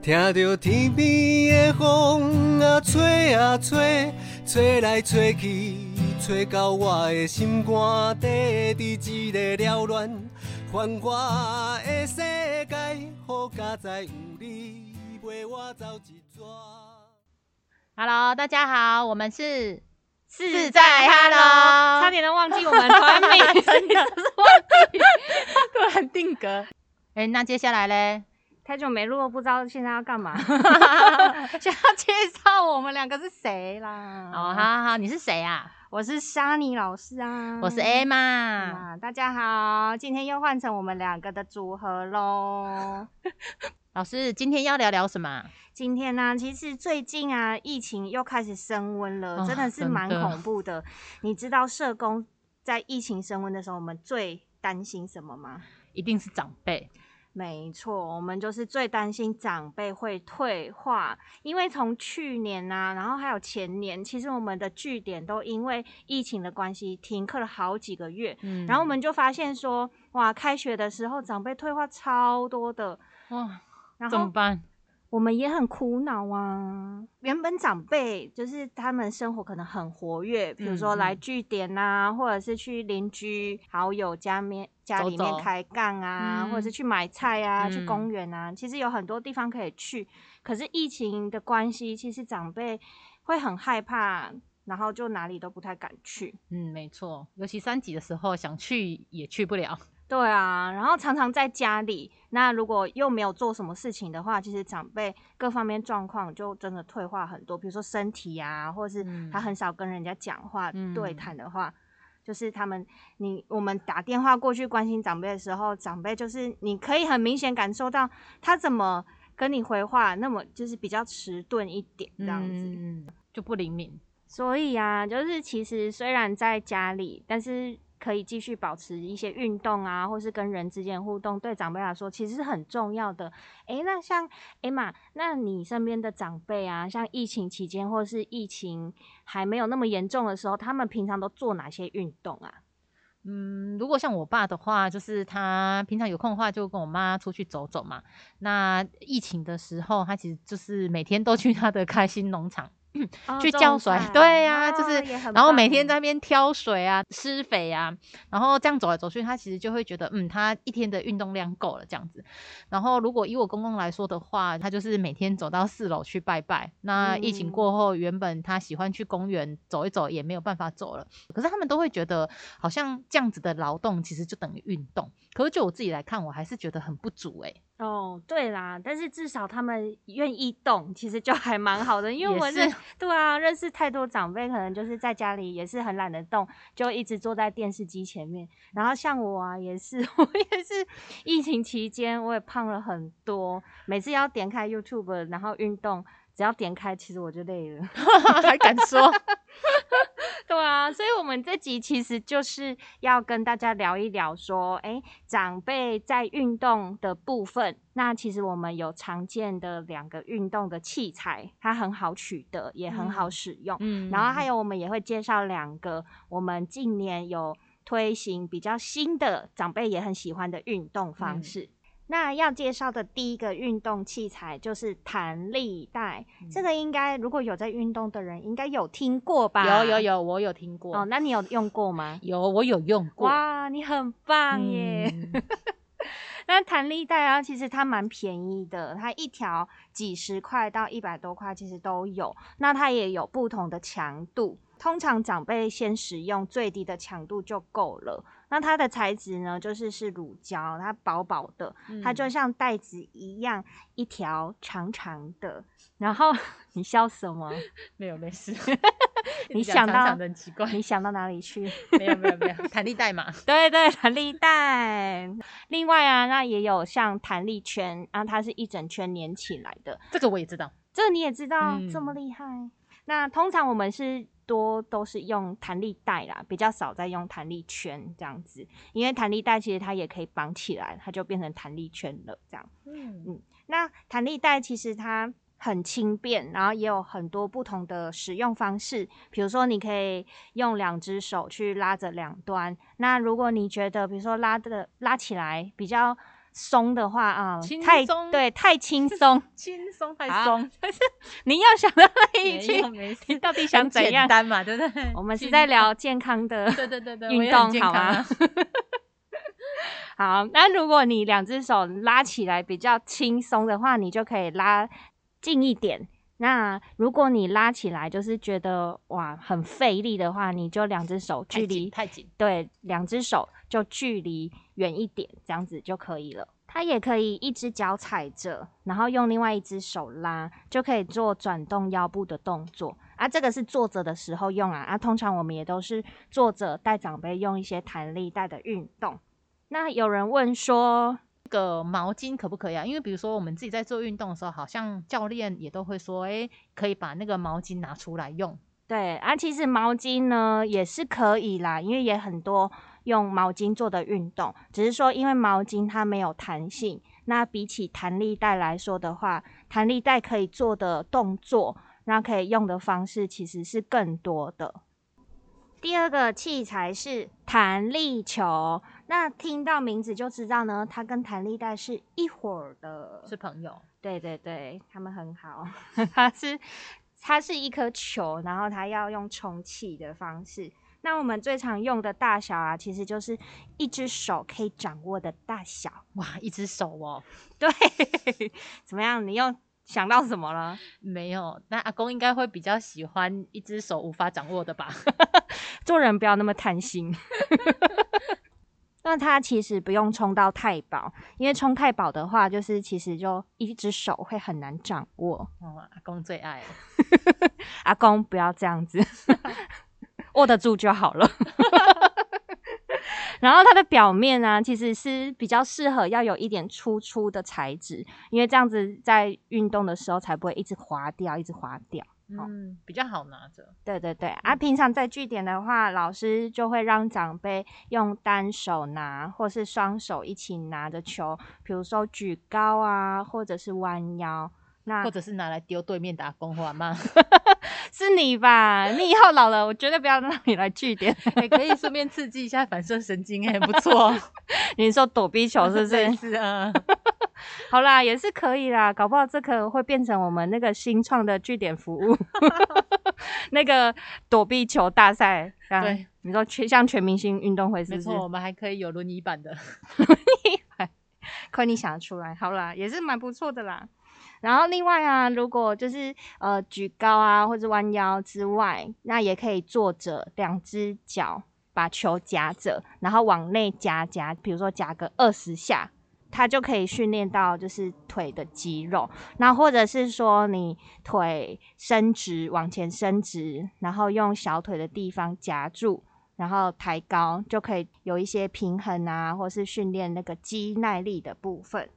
听着天边的风啊吹啊吹，吹来吹去，吹到我的心肝底，伫一个缭乱繁华的世界，好佳哉有你陪我走一逝。Hello，大家好，我们是是在 Hello 差点都忘记我们团名，真的忘记，突然定格。哎、那接下来嘞，太久没录，不知道现在要干嘛。先要介绍我们两个是谁啦？哦，好好好，你是谁啊？我是莎妮老师啊，我是 Emma。啊，大家好，今天又换成我们两个的组合喽。老师，今天要聊聊什么啊？今天呢、其实最近啊，疫情又开始升温了，啊真的是蛮恐怖的。你知道社工在疫情升温的时候，我们最担心什么吗？一定是长辈。没错，我们就是最担心长辈会退化，因为从去年呐、然后还有前年，其实我们的据点都因为疫情的关系停课了好几个月，嗯然后我们就发现说，哇，开学的时候长辈退化超多的，哇，然后怎么办？我们也很苦恼啊。原本长辈就是他们生活可能很活跃，比如说嗯来据点呐、或者是去邻居好友家面家里面开杠啊，嗯或者是去买菜啊，去嗯公园啊，其实有很多地方可以去。可是疫情的关系，其实长辈会很害怕，然后就哪里都不太敢去。嗯，没错，尤其三级的时候，想去也去不了。对啊，然后常常在家里，那如果又没有做什么事情的话，其实长辈各方面状况就真的退化很多，比如说身体啊，或者是嗯他很少跟人家讲话、嗯对谈的话，就是他们你我们打电话过去关心长辈的时候，长辈就是你可以很明显感受到他怎么跟你回话，那么就是比较迟钝一点这样子。嗯，就不灵敏。所以啊，就是其实虽然在家里，但是可以继续保持一些运动啊，或是跟人之间互动，对长辈来说其实是很重要的。诶，那像艾玛，那你身边的长辈啊，像疫情期间或是疫情还没有那么严重的时候，他们平常都做哪些运动啊？嗯，如果像我爸的话，就是他平常有空的话，就跟我妈出去走走嘛。那疫情的时候，他其实就是每天都去他的开心农场。去浇水，对呀、就是，然后每天在那边挑水啊、施肥啊，然后这样走来走去，他其实就会觉得，嗯，他一天的运动量够了这样子。然后如果以我公公来说的话，他就是每天走到四楼去拜拜。那疫情过后，原本他喜欢去公园走一走，也没有办法走了。可是他们都会觉得，好像这样子的劳动其实就等于运动。可是就我自己来看，我还是觉得很不足哎、哦，对啦，但是至少他们愿意动，其实就还蛮好的。因为我认是对啊，认识太多长辈，可能就是在家里也是很懒得动，就一直坐在电视机前面。然后像我啊，也是，我也是疫情期间我也胖了很多，每次要点开 YouTube 然后运动，只要点开，其实我就累了。还敢说？对啊，所以我们这集其实就是要跟大家聊一聊，说，哎，长辈在运动的部分，那其实我们有常见的两个运动的器材，它很好取得，也很好使用。嗯然后还有我们也会介绍两个我们近年有推行比较新的长辈也很喜欢的运动方嗯式。那要介绍的第一个运动器材就是弹力带，嗯这个应该如果有在运动的人应该有听过吧？有有有，我有听过。哦，那你有用过吗？有，我有用过。哇，你很棒耶！嗯 那弹力带啊，其实它蛮便宜的，它一条几十块到一百多块，其实都有。那它也有不同的强度，通常长辈先使用最低的强度就够了。那它的材质呢，就是是乳胶，它薄薄的，它就嗯像带子一样，一条长长的。然后你笑什么？没有没事。你想到想的很奇怪。你想到哪里去？没有没有没有，弹力带嘛。对对，弹力带。另外啊，那也有像弹力圈啊，它是一整圈连起来的，这个我也知道。这个你也知道，这么嗯厉害。那通常我们是多都是用弹力带啦，比较少在用弹力圈这样子，因为弹力带其实它也可以绑起来，它就变成弹力圈了这样。嗯嗯那弹力带其实它很轻便，然后也有很多不同的使用方式。比如说，你可以用两只手去拉着两端。那如果你觉得，比如说拉的拉起来比较松的话啊，轻太松。对，太轻松，轻松太松，但是，你要想到那一没句有，没事。你到底想怎样？单嘛，对不对？我们是在聊健康的 对对对对，运动好吗？好，那如果你两只手拉起来比较轻松的话，你就可以拉近一点。那如果你拉起来就是觉得哇很费力的话，你就两只手距离紧太紧，对，两只手就距离远一点，这样子就可以了。它也可以一只脚踩着，然后用另外一只手拉，就可以做转动腰部的动作啊。这个是坐着的时候用啊，啊，通常我们也都是坐着带长辈用一些弹力带的运动。那有人问说，这个毛巾可不可以啊？因为比如说我们自己在做运动的时候，好像教练也都会说，哎，可以把那个毛巾拿出来用。对啊，其实毛巾呢也是可以啦，因为也很多用毛巾做的运动，只是说因为毛巾它没有弹性，那比起弹力带来说的话，弹力带可以做的动作，那可以用的方式其实是更多的。第二个器材是弹力球，那听到名字就知道呢，它跟弹力带是一伙儿的，是朋友，对对对，他们很好。它是它是一颗球，然后它要用充气的方式。那我们最常用的大小啊，其实就是一只手可以掌握的大小。哇，一只手哦，对，怎么样？你又想到什么了？没有，那阿公应该会比较喜欢一只手无法掌握的吧？做人不要那么贪心。那它其实不用冲到太薄，因为冲太薄的话，就是其实就一只手会很难掌握。哦，阿公最爱了。阿公不要这样子，握得住就好了。然后它的表面呢、其实是比较适合要有一点粗粗的材质，因为这样子在运动的时候才不会一直滑掉，一直滑掉。嗯，比较好拿着。对对对，啊，平常在据点的话，老师就会让长辈用单手拿，或是双手一起拿着球，比如说举高啊，或者是弯腰。那或者是拿来丢对面的阿公或阿妈，是你吧？你以后老了，我绝对不要让你来据点。也 可以顺便刺激一下反射神经，哎，不错。你说躲避球是不是是？似啊，好啦，也是可以啦，搞不好这个会变成我们那个新创的据点服务，那个躲避球大赛。对，你说全像全明星运动会是不是？没错，我们还可以有轮椅版的。亏你想得出来，好啦，也是蛮不错的啦。然后另外啊，如果就是呃举高啊或者弯腰之外，那也可以坐着，两只脚把球夹着，然后往内夹夹，比如说夹个二十下，它就可以训练到就是腿的肌肉。那或者是说你腿伸直往前伸直，然后用小腿的地方夹住。然后抬高就可以有一些平衡啊，或是训练那个肌耐力的部分。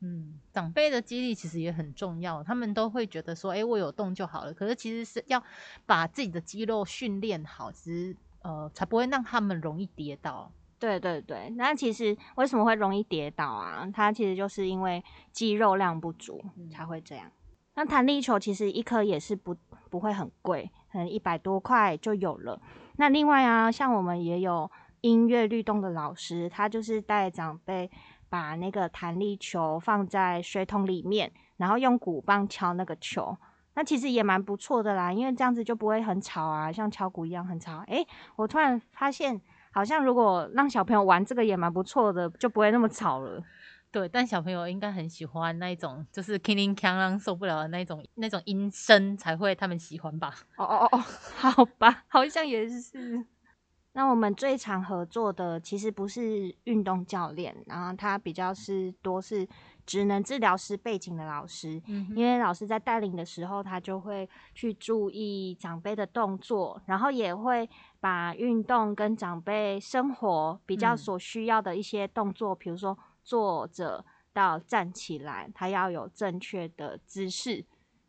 嗯，长辈的激励其实也很重要，他们都会觉得说，哎、我有动就好了。可是其实是要把自己的肌肉训练好，其实呃，才不会让他们容易跌倒。对对对，那其实为什么会容易跌倒啊？它其实就是因为肌肉量不足嗯才会这样。那弹力球其实一颗也是不不会很贵，可能一百多块就有了。那另外啊，像我们也有音乐律动的老师，他就是带长辈把那个弹力球放在水桶里面，然后用鼓棒敲那个球。那其实也蛮不错的啦，因为这样子就不会很吵啊，像敲鼓一样很吵。诶，我突然发现，好像如果让小朋友玩这个也蛮不错的，就不会那么吵了。对，但小朋友应该很喜欢那一种，就是 killing 锵啷受不了的那一种那种音声，才会他们喜欢吧？哦哦哦哦，好吧，好像也是。那我们最常合作的其实不是运动教练，然后他比较是多是职能治疗师背景的老师，嗯因为老师在带领的时候，他就会去注意长辈的动作，然后也会把运动跟长辈生活比较嗯所需要的一些动作，比如说坐着到站起来，他要有正确的姿势，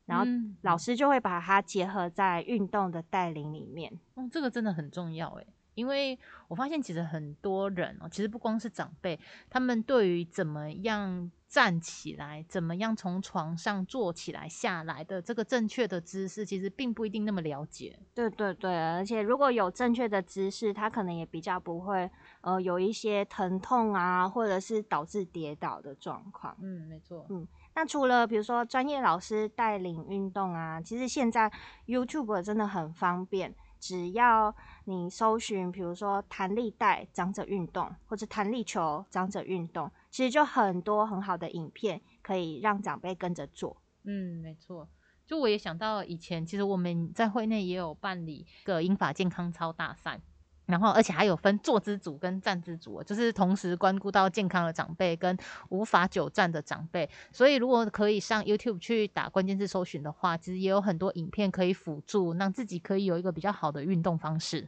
然后嗯老师就会把它结合在运动的带领里面。哦，这个真的很重要诶，因为我发现其实很多人哦，其实不光是长辈，他们对于怎么样站起来，怎么样从床上坐起来下来的这个正确的姿势，其实并不一定那么了解。对对对，而且如果有正确的姿势，他可能也比较不会呃有一些疼痛啊，或者是导致跌倒的状况。嗯，没错。嗯，那除了比如说专业老师带领运动啊，其实现在 YouTube 真的很方便。只要你搜寻，比如说弹力带长者运动，或者弹力球长者运动，其实就很多很好的影片可以让长辈跟着做。嗯，没错。就我也想到以前，其实我们在会内也有办理个英法健康操大赛。然后，而且还有分坐姿组跟站姿组，就是同时关顾到健康的长辈跟无法久站的长辈。所以，如果可以上 YouTube 去打关键字搜寻的话，其实也有很多影片可以辅助，让自己可以有一个比较好的运动方式。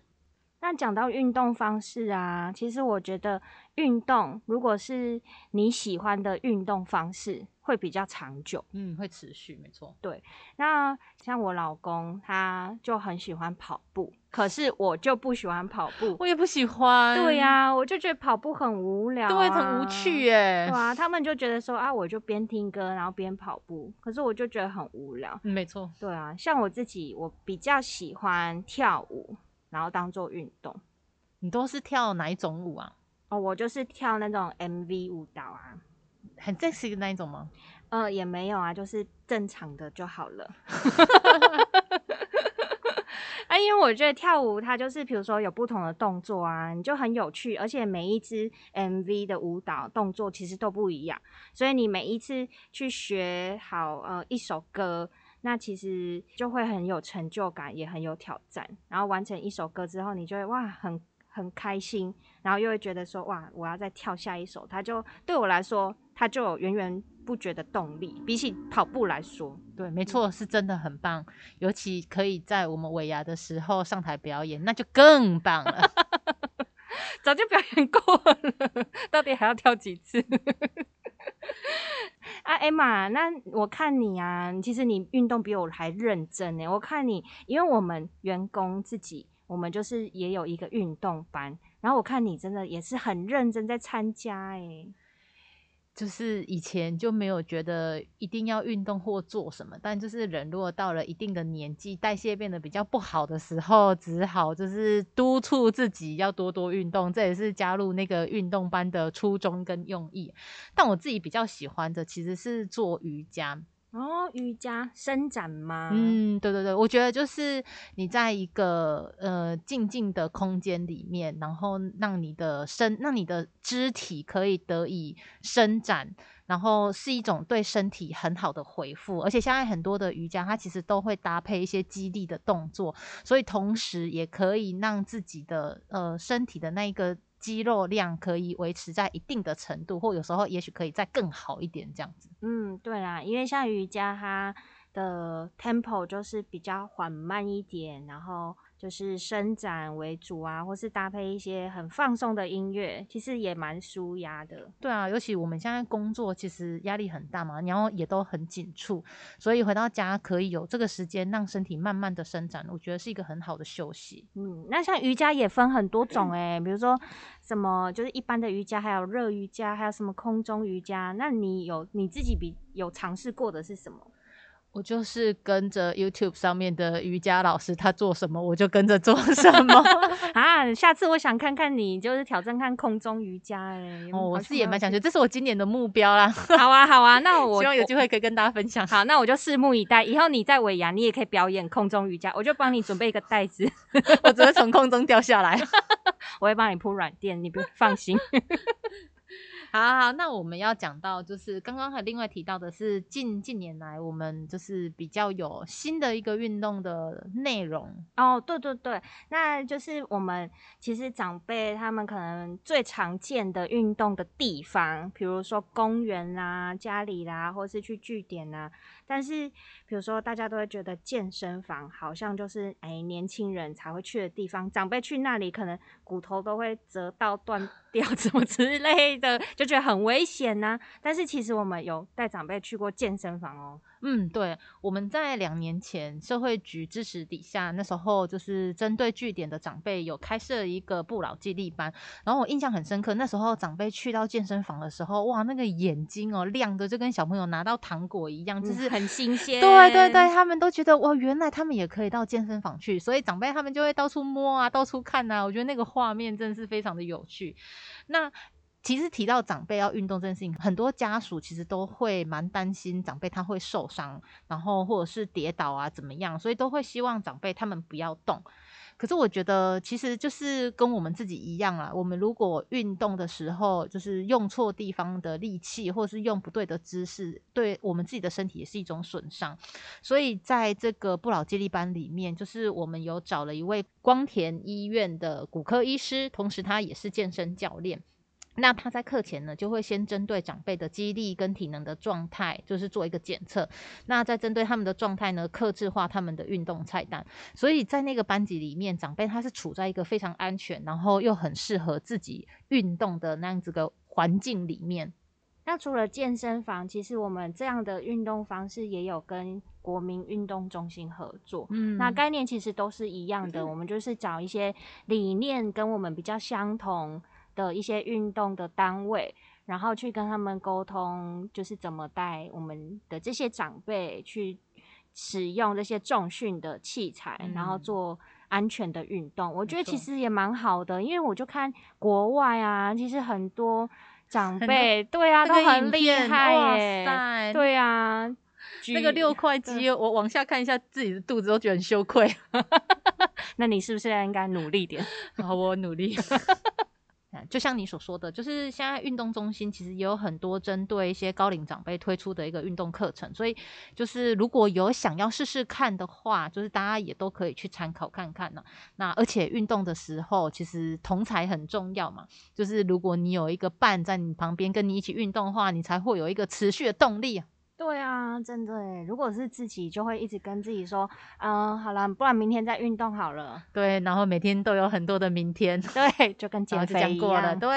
那讲到运动方式啊，其实我觉得运动如果是你喜欢的运动方式，会比较长久，嗯，会持续，没错。对，那像我老公他就很喜欢跑步，可是我就不喜欢跑步，我也不喜欢。对呀，我就觉得跑步很无聊，对，很无趣耶。对啊，他们就觉得说啊，我就边听歌然后边跑步，可是我就觉得很无聊。没错。对啊，像我自己，我比较喜欢跳舞。然后当做运动，你都是跳哪一种舞啊？哦，我就是跳那种 MV 舞蹈啊，很 sexy 的那一种吗？呃，也没有啊，就是正常的就好了。啊，因为我觉得跳舞它就是，比如说有不同的动作啊，你就很有趣，而且每一支 MV 的舞蹈动作其实都不一样，所以你每一次去学好呃一首歌。那其实就会很有成就感，也很有挑战。然后完成一首歌之后，你就会哇，很很开心，然后又会觉得说哇，我要再跳下一首。它就对我来说，它就有源源不绝的动力。比起跑步来说，对，没错，是真的很棒。尤其可以在我们尾牙的时候上台表演，那就更棒了。早就表演过了，到底还要跳几次？啊，艾玛，那我看你啊，其实你运动比我还认真呢。我看你，因为我们员工自己，我们就是也有一个运动班，然后我看你真的也是很认真在参加诶。就是以前就没有觉得一定要运动或做什么，但就是人如果到了一定的年纪，代谢变得比较不好的时候，只好就是督促自己要多多运动。这也是加入那个运动班的初衷跟用意。但我自己比较喜欢的其实是做瑜伽。哦，瑜伽伸展吗？嗯，对对对，我觉得就是你在一个呃静静的空间里面，然后让你的身，让你的肢体可以得以伸展，然后是一种对身体很好的回复。而且现在很多的瑜伽，它其实都会搭配一些激励的动作，所以同时也可以让自己的呃身体的那一个。肌肉量可以维持在一定的程度，或有时候也许可以再更好一点这样子。嗯，对啦，因为像瑜伽它的 tempo 就是比较缓慢一点，然后。就是伸展为主啊，或是搭配一些很放松的音乐，其实也蛮舒压的。对啊，尤其我们现在工作其实压力很大嘛，然后也都很紧促，所以回到家可以有这个时间让身体慢慢的伸展，我觉得是一个很好的休息。嗯，那像瑜伽也分很多种哎，比如说什么就是一般的瑜伽，还有热瑜伽，还有什么空中瑜伽。那你有你自己比有尝试过的是什么？我就是跟着 YouTube 上面的瑜伽老师，他做什么我就跟着做什么 啊！下次我想看看你，就是挑战看空中瑜伽哎。哦，我是也蛮想学，这是我今年的目标啦。好啊，好啊，那 我希望有机会可以跟大家分享。好，那我就拭目以待。以后你在尾牙，你也可以表演空中瑜伽，我就帮你准备一个袋子，我只会从空中掉下来，我会帮你铺软垫，你不放心。好好，那我们要讲到，就是刚刚还另外提到的是近近年来我们就是比较有新的一个运动的内容哦，对对对，那就是我们其实长辈他们可能最常见的运动的地方，比如说公园啦、家里啦，或是去据点呐。但是，比如说，大家都会觉得健身房好像就是哎年轻人才会去的地方，长辈去那里可能骨头都会折到断 掉，什么之类的，就觉得很危险呐。但是其实我们有带长辈去过健身房哦。嗯，对，我们在两年前社会局支持底下，那时候就是针对据点的长辈有开设一个不老激励班，然后我印象很深刻，那时候长辈去到健身房的时候，哇，那个眼睛哦亮的就跟小朋友拿到糖果一样，就是很新 鲜。对对对，他们都觉得哇，原来他们也可以到健身房去，所以长辈他们就会到处摸啊，到处看啊，我觉得那个画面真的是非常的有趣。那其实提到长辈要运动这件事情，很多家属其实都会蛮担心长辈他会受伤，然后或者是跌倒啊怎么样，所以都会希望长辈他们不要动。可是我觉得其实就是跟我们自己一样啊，我们如果运动的时候就是用错地方的力气，或者是用不对的姿势，对我们自己的身体也是一种损伤。所以在这个不老接力班里面，就是我们有找了一位光田医院的骨科医师，同时他也是健身教练。那他在课前呢，就会先针对长辈的肌力跟体能的状态，就是做一个检测。那再针对他们的状态呢，克制化他们的运动菜单。所以在那个班级里面，长辈他是处在一个非常安全，然后又很适合自己运动的那样子的环境里面。那除了健身房，其实我们这样的运动方式也有跟国民运动中心合作。嗯，那概念其实都是一样的，我们就是找一些理念跟我们比较相同。的一些运动的单位，然后去跟他们沟通，就是怎么带我们的这些长辈去使用这些重训的器材，然后做安全的运动。我觉得其实也蛮好的，因为我就看国外啊，其实很多长辈对啊都很厉害耶，对啊，那个六块肌，我往下看一下自己的肚子都觉得很羞愧。那你是不是应该努力点？好，我努力。就像你所说的，就是现在运动中心其实也有很多针对一些高龄长辈推出的一个运动课程，所以就是如果有想要试试看的话，就是大家也都可以去参考看看呢。那而且运动的时候，其实同才很重要嘛，就是如果你有一个伴在你旁边跟你一起运动的话，你才会有一个持续的动力。对啊，真的如果是自己，就会一直跟自己说，嗯，好了，不然明天再运动好了。对，然后每天都有很多的明天。对，就跟 减肥一样。对，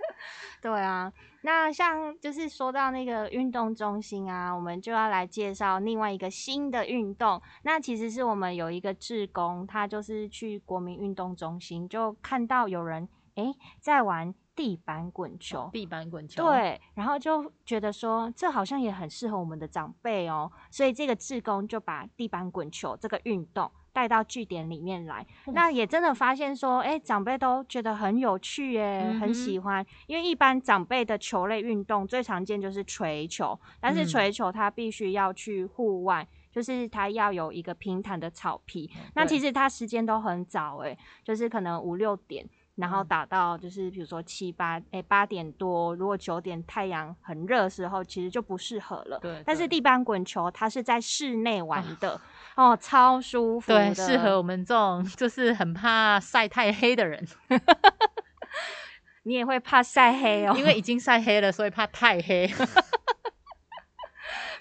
对啊。那像就是说到那个运动中心啊，我们就要来介绍另外一个新的运动。那其实是我们有一个志工，他就是去国民运动中心，就看到有人哎在玩。地板滚球，地板滚球，对，然后就觉得说这好像也很适合我们的长辈哦，所以这个志工就把地板滚球这个运动带到据点里面来。那也真的发现说，哎，长辈都觉得很有趣耶，很喜欢。因为一般长辈的球类运动最常见就是锤球，但是锤球它必须要去户外，就是它要有一个平坦的草皮。那其实它时间都很早，哎，就是可能五六点。然后打到就是比如说七八哎八点多，如果九点太阳很热的时候，其实就不适合了。对。但是地板滚球它是在室内玩的哦，超舒服。对，适合我们这种就是很怕晒太黑的人。你也会怕晒黑哦，因为已经晒黑了，所以怕太黑。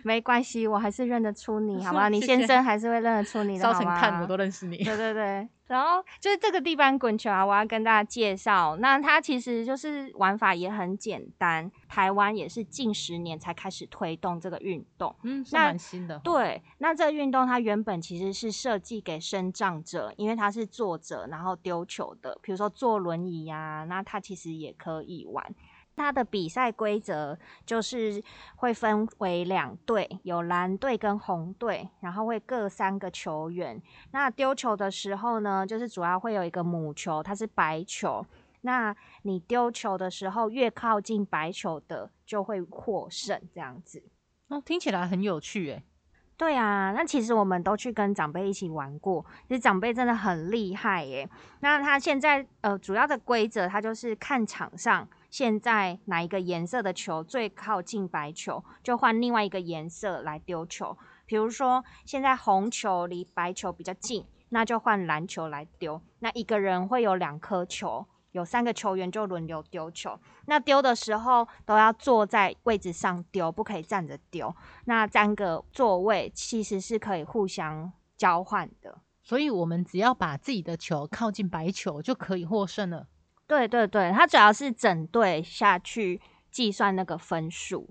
没关系，我还是认得出你，好吗？你先生还是会认得出你的，烧成炭我都认识你。对对对，然后就是这个地板滚球啊，我要跟大家介绍。那它其实就是玩法也很简单，台湾也是近十年才开始推动这个运动，嗯，是蛮新的。对，那这个运动它原本其实是设计给身障者，因为它是坐着然后丢球的，比如说坐轮椅呀，那它其实也可以玩。它的比赛规则就是会分为两队，有蓝队跟红队，然后会各三个球员。那丢球的时候呢，就是主要会有一个母球，它是白球。那你丢球的时候，越靠近白球的就会获胜，这样子。哦，听起来很有趣诶。对啊，那其实我们都去跟长辈一起玩过，其实长辈真的很厉害耶。那他现在呃主要的规则，他就是看场上。现在哪一个颜色的球最靠近白球，就换另外一个颜色来丢球。比如说，现在红球离白球比较近，那就换蓝球来丢。那一个人会有两颗球，有三个球员就轮流丢球。那丢的时候都要坐在位置上丢，不可以站着丢。那三个座位其实是可以互相交换的，所以我们只要把自己的球靠近白球就可以获胜了。对对对，它主要是整队下去计算那个分数。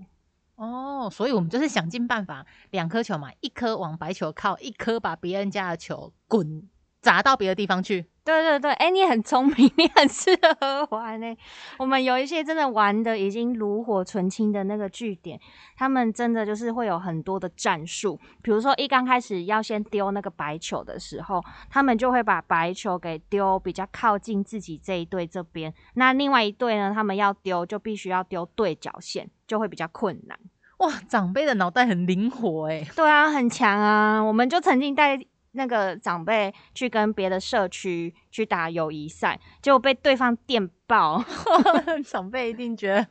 哦，所以我们就是想尽办法，两颗球嘛，一颗往白球靠，一颗把别人家的球滚砸到别的地方去。对对对，哎，你很聪明，你很适合玩呢。我们有一些真的玩的已经炉火纯青的那个据点，他们真的就是会有很多的战术。比如说，一刚开始要先丢那个白球的时候，他们就会把白球给丢比较靠近自己这一队这边。那另外一队呢，他们要丢就必须要丢对角线，就会比较困难。哇，长辈的脑袋很灵活哎。对啊，很强啊。我们就曾经带。那个长辈去跟别的社区去打友谊赛，结果被对方电爆，长辈一定觉得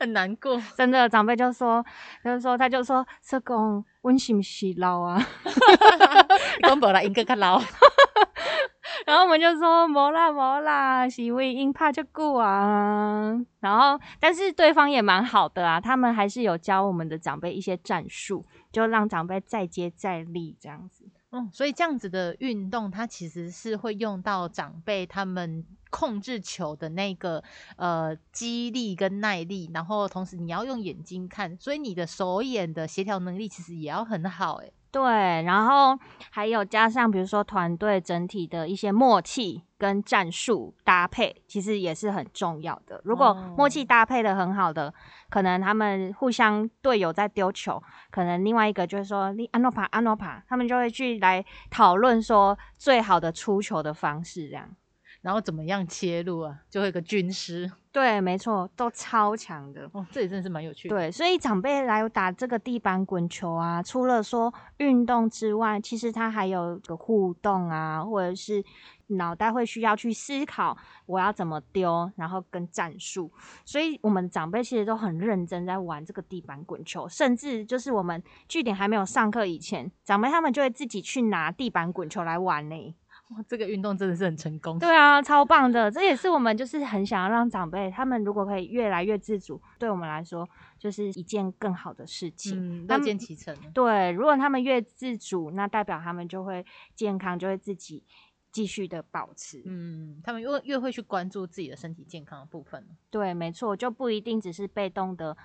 很难过。真的，长辈就说，就说他就说，社工温是不是老啊？讲无啦，应该较老。然后我们就说，无啦无啦，是因为因怕就久啊。然后，但是对方也蛮好的啊，他们还是有教我们的长辈一些战术，就让长辈再接再厉这样子。所以这样子的运动，它其实是会用到长辈他们控制球的那个呃肌力跟耐力，然后同时你要用眼睛看，所以你的手眼的协调能力其实也要很好诶。对，然后还有加上，比如说团队整体的一些默契跟战术搭配，其实也是很重要的。如果默契搭配的很好的，可能他们互相队友在丢球，可能另外一个就是说你安诺帕安诺帕，他们就会去来讨论说最好的出球的方式，这样。然后怎么样切入啊？就会有个军师，对，没错，都超强的哦。这也真的是蛮有趣的。对，所以长辈来打这个地板滚球啊，除了说运动之外，其实他还有个互动啊，或者是脑袋会需要去思考我要怎么丢，然后跟战术。所以我们长辈其实都很认真在玩这个地板滚球，甚至就是我们据点还没有上课以前，长辈他们就会自己去拿地板滚球来玩呢。哇，这个运动真的是很成功。对啊，超棒的，这也是我们就是很想要让长辈他们如果可以越来越自主，对我们来说就是一件更好的事情。嗯，乐见其成。对，如果他们越自主，那代表他们就会健康，就会自己继续的保持。嗯，他们越越会去关注自己的身体健康的部分。对，没错，就不一定只是被动的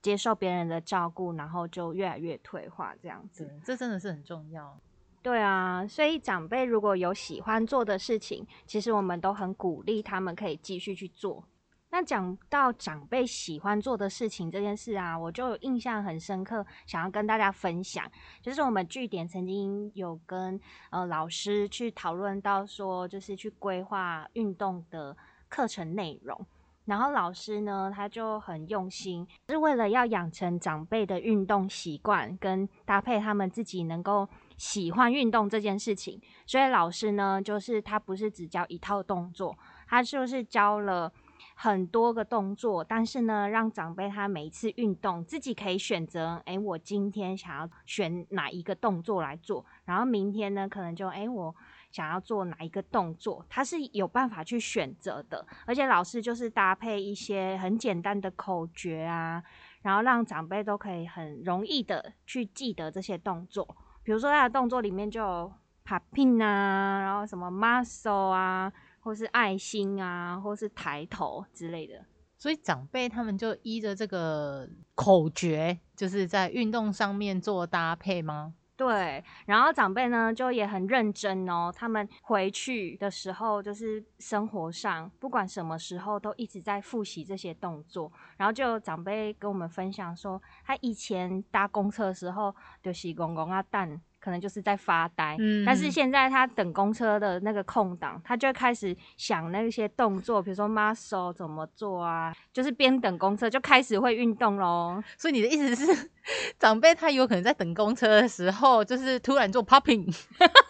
接受别人的照顾，然后就越来越退化这样子。这真的是很重要。对啊，所以长辈如果有喜欢做的事情，其实我们都很鼓励他们可以继续去做。那讲到长辈喜欢做的事情这件事啊，我就印象很深刻，想要跟大家分享，就是我们据点曾经有跟呃老师去讨论到说，就是去规划运动的课程内容。然后老师呢，他就很用心，是为了要养成长辈的运动习惯，跟搭配他们自己能够喜欢运动这件事情。所以老师呢，就是他不是只教一套动作，他就是教了很多个动作，但是呢，让长辈他每一次运动自己可以选择，哎，我今天想要选哪一个动作来做，然后明天呢，可能就哎我。想要做哪一个动作，他是有办法去选择的，而且老师就是搭配一些很简单的口诀啊，然后让长辈都可以很容易的去记得这些动作。比如说他的动作里面就有 popping 啊，然后什么 muscle 啊，或是爱心啊，或是抬头之类的。所以长辈他们就依着这个口诀，就是在运动上面做搭配吗？对，然后长辈呢就也很认真哦。他们回去的时候，就是生活上不管什么时候都一直在复习这些动作。然后就长辈跟我们分享说，他以前搭公车的时候就是公公啊蛋。可能就是在发呆，嗯但是现在他等公车的那个空档，他就开始想那些动作，比如说 muscle 怎么做啊，就是边等公车就开始会运动喽。所以你的意思是，长辈他有可能在等公车的时候，就是突然做 popping，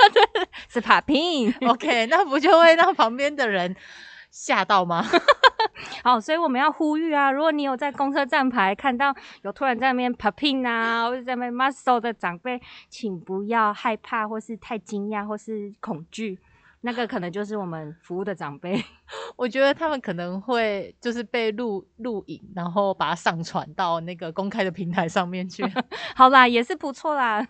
是 popping，OK，那不就会让旁边的人吓到吗？好，所以我们要呼吁啊，如果你有在公车站牌看到有突然在那边 popping 啊，或者在那边 muscle 的长辈，请不要害怕，或是太惊讶，或是恐惧。那个可能就是我们服务的长辈。我觉得他们可能会就是被录录影，然后把它上传到那个公开的平台上面去。好啦，也是不错啦，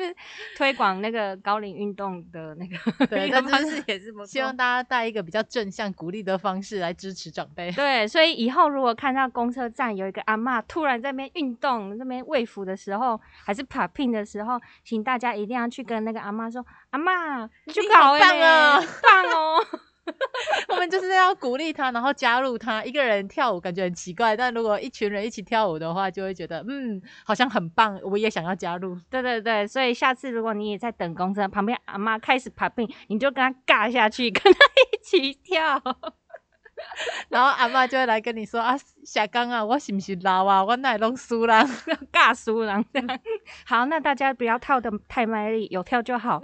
推广那个高龄运动的那个对，但方式也是不错。希望大家带一个比较正向、鼓励的方式来支持长辈。对，所以以后如果看到公车站有一个阿妈突然在那边运动、那边喂服的时候，还是 popping 的时候，请大家一定要去跟那个阿妈说：“阿妈，你去好考棒啊，棒哦！” 我们就是要鼓励他，然后加入他。一个人跳舞感觉很奇怪，但如果一群人一起跳舞的话，就会觉得嗯，好像很棒。我也想要加入。对对对，所以下次如果你也在等公车旁边，阿妈开始爬病，你就跟他尬下去，跟他一起跳。然后阿妈就会来跟你说啊，小刚啊，我是不是老啊？我哪弄输了？尬输了。好，那大家不要跳的太卖力，有跳就好，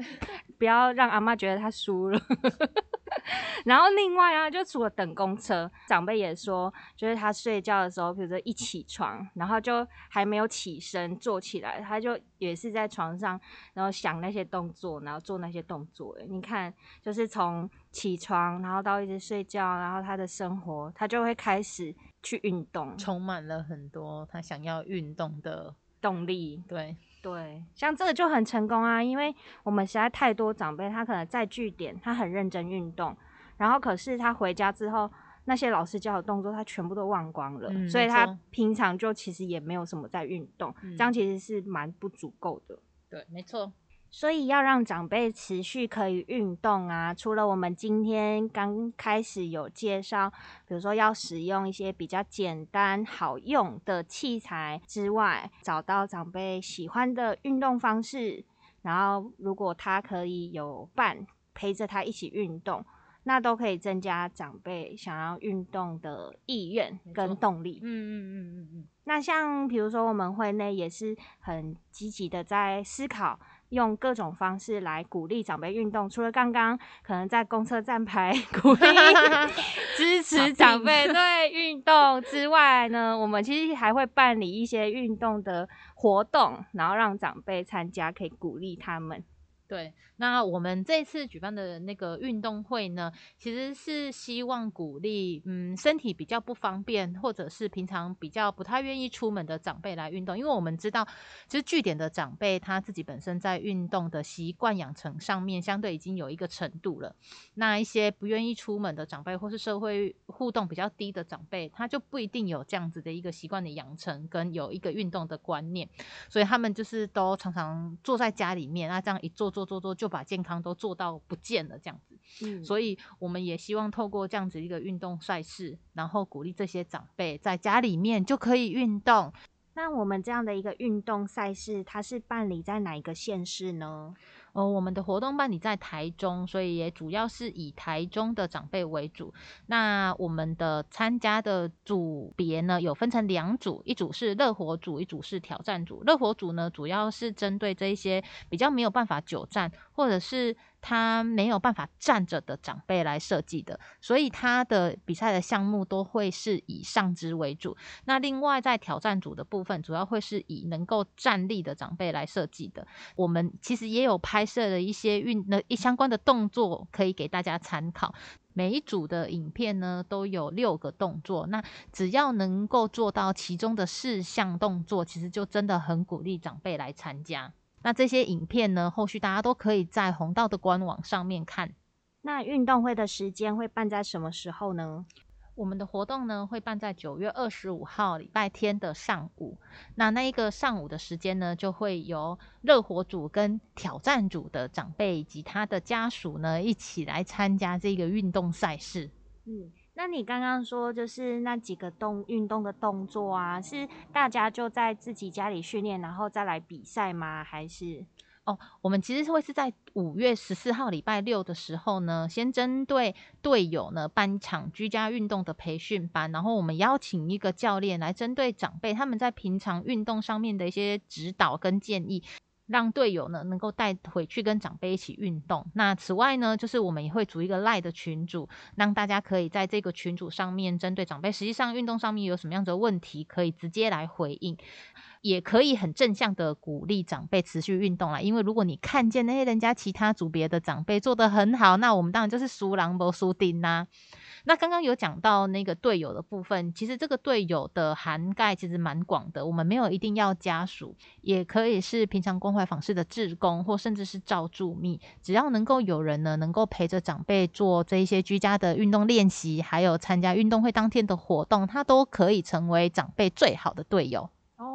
不要让阿妈觉得他输了。然后另外啊，就除了等公车，长辈也说，就是他睡觉的时候，比如说一起床，然后就还没有起身坐起来，他就也是在床上，然后想那些动作，然后做那些动作。你看，就是从起床，然后到一直睡觉，然后他的生活，他就会开始去运动，充满了很多他想要运动的动力。对。对，像这个就很成功啊，因为我们实在太多长辈，他可能在据点，他很认真运动，然后可是他回家之后，那些老师教的动作他全部都忘光了，所以他平常就其实也没有什么在运动，这样其实是蛮不足够的。对，没错。所以要让长辈持续可以运动啊，除了我们今天刚开始有介绍，比如说要使用一些比较简单好用的器材之外，找到长辈喜欢的运动方式，然后如果他可以有伴陪着他一起运动，那都可以增加长辈想要运动的意愿跟动力。嗯嗯嗯嗯嗯。那像比如说我们会内也是很积极的在思考。用各种方式来鼓励长辈运动，除了刚刚可能在公车站牌 鼓励 支持长辈对运动之外呢，我们其实还会办理一些运动的活动，然后让长辈参加，可以鼓励他们。对，那我们这次举办的那个运动会呢，其实是希望鼓励，嗯，身体比较不方便，或者是平常比较不太愿意出门的长辈来运动。因为我们知道，其实据点的长辈他自己本身在运动的习惯养成上面，相对已经有一个程度了。那一些不愿意出门的长辈，或是社会互动比较低的长辈，他就不一定有这样子的一个习惯的养成，跟有一个运动的观念，所以他们就是都常常坐在家里面，那这样一坐坐。做做就把健康都做到不见了，这样子。嗯，所以我们也希望透过这样子一个运动赛事，然后鼓励这些长辈在家里面就可以运动。那我们这样的一个运动赛事，它是办理在哪一个县市呢？哦，我们的活动办理在台中，所以也主要是以台中的长辈为主。那我们的参加的组别呢，有分成两组，一组是热火组，一组是挑战组。热火组呢，主要是针对这一些比较没有办法久站，或者是他没有办法站着的长辈来设计的，所以他的比赛的项目都会是以上肢为主。那另外在挑战组的部分，主要会是以能够站立的长辈来设计的。我们其实也有拍。摄的一些运的一相关的动作可以给大家参考。每一组的影片呢都有六个动作，那只要能够做到其中的四项动作，其实就真的很鼓励长辈来参加。那这些影片呢，后续大家都可以在红道的官网上面看。那运动会的时间会办在什么时候呢？我们的活动呢会办在九月二十五号礼拜天的上午，那那一个上午的时间呢，就会由热火组跟挑战组的长辈以及他的家属呢一起来参加这个运动赛事。嗯，那你刚刚说就是那几个动运动的动作啊，是大家就在自己家里训练，然后再来比赛吗？还是？哦，我们其实会是在五月十四号礼拜六的时候呢，先针对队友呢办一场居家运动的培训班，然后我们邀请一个教练来针对长辈他们在平常运动上面的一些指导跟建议，让队友呢能够带回去跟长辈一起运动。那此外呢，就是我们也会组一个赖的群组，让大家可以在这个群组上面针对长辈实际上运动上面有什么样的问题，可以直接来回应。也可以很正向的鼓励长辈持续运动啦。因为如果你看见那些人家其他组别的长辈做得很好，那我们当然就是输狼不输丁啦。那刚刚有讲到那个队友的部分，其实这个队友的涵盖其实蛮广的。我们没有一定要家属，也可以是平常关怀访视的志工，或甚至是照助密，只要能够有人呢，能够陪着长辈做这一些居家的运动练习，还有参加运动会当天的活动，他都可以成为长辈最好的队友。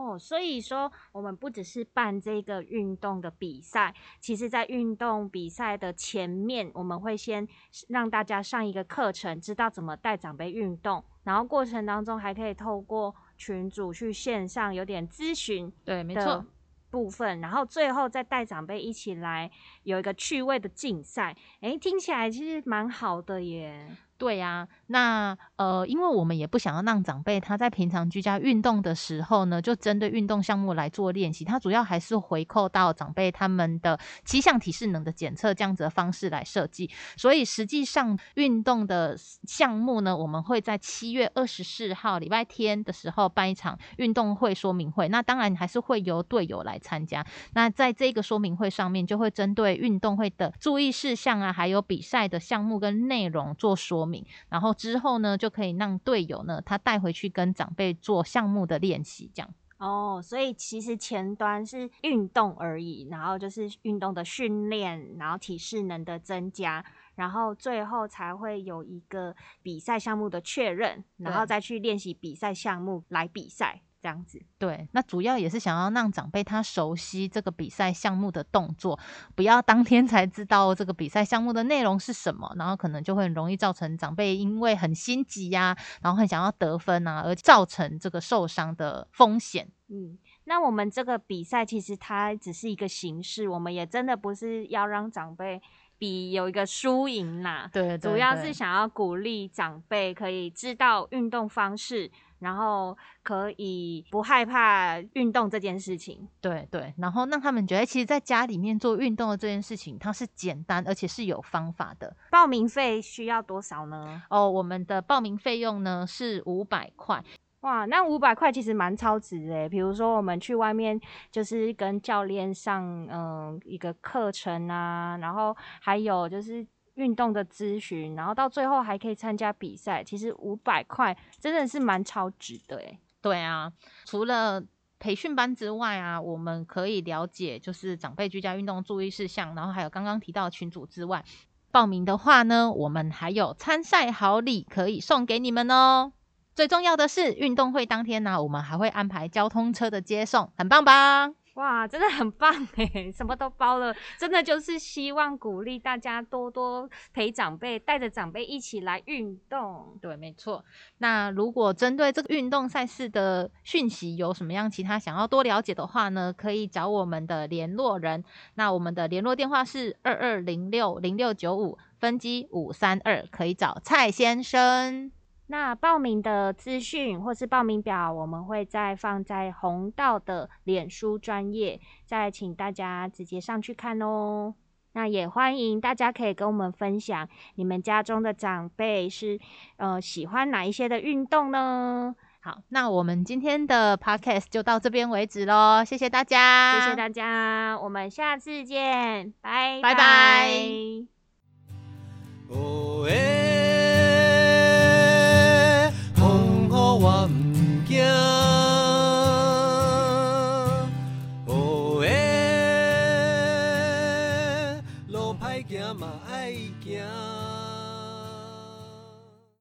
哦，所以说我们不只是办这个运动的比赛，其实在运动比赛的前面，我们会先让大家上一个课程，知道怎么带长辈运动，然后过程当中还可以透过群组去线上有点咨询，对，没错，部分，然后最后再带长辈一起来有一个趣味的竞赛，诶，听起来其实蛮好的耶。对呀，那呃，因为我们也不想要让长辈他在平常居家运动的时候呢，就针对运动项目来做练习。它主要还是回扣到长辈他们的七项体适能的检测这样子的方式来设计。所以实际上运动的项目呢，我们会在七月二十四号礼拜天的时候办一场运动会说明会。那当然还是会由队友来参加。那在这个说明会上面，就会针对运动会的注意事项啊，还有比赛的项目跟内容做说明。然后之后呢，就可以让队友呢，他带回去跟长辈做项目的练习，这样。哦，所以其实前端是运动而已，然后就是运动的训练，然后体适能的增加，然后最后才会有一个比赛项目的确认，然后再去练习比赛项目来比赛。这样子，对，那主要也是想要让长辈他熟悉这个比赛项目的动作，不要当天才知道这个比赛项目的内容是什么，然后可能就会很容易造成长辈因为很心急呀，然后很想要得分啊，而造成这个受伤的风险。嗯，那我们这个比赛其实它只是一个形式，我们也真的不是要让长辈比有一个输赢啦，对，主要是想要鼓励长辈可以知道运动方式。然后可以不害怕运动这件事情，对对，然后让他们觉得，其实在家里面做运动的这件事情，它是简单而且是有方法的。报名费需要多少呢？哦，我们的报名费用呢是五百块。哇，那五百块其实蛮超值诶。比如说我们去外面就是跟教练上嗯一个课程啊，然后还有就是。运动的咨询，然后到最后还可以参加比赛，其实五百块真的是蛮超值的诶。对啊，除了培训班之外啊，我们可以了解就是长辈居家运动注意事项，然后还有刚刚提到群组之外，报名的话呢，我们还有参赛好礼可以送给你们哦。最重要的是运动会当天呢，我们还会安排交通车的接送，很棒吧？哇，真的很棒哎，什么都包了，真的就是希望鼓励大家多多陪长辈，带着长辈一起来运动。对，没错。那如果针对这个运动赛事的讯息有什么样其他想要多了解的话呢，可以找我们的联络人。那我们的联络电话是二二零六零六九五分机五三二，可以找蔡先生。那报名的资讯或是报名表，我们会再放在红道的脸书专业，再请大家直接上去看哦。那也欢迎大家可以跟我们分享，你们家中的长辈是呃喜欢哪一些的运动呢？好，那我们今天的 podcast 就到这边为止喽，谢谢大家，谢谢大家，我们下次见，拜拜拜。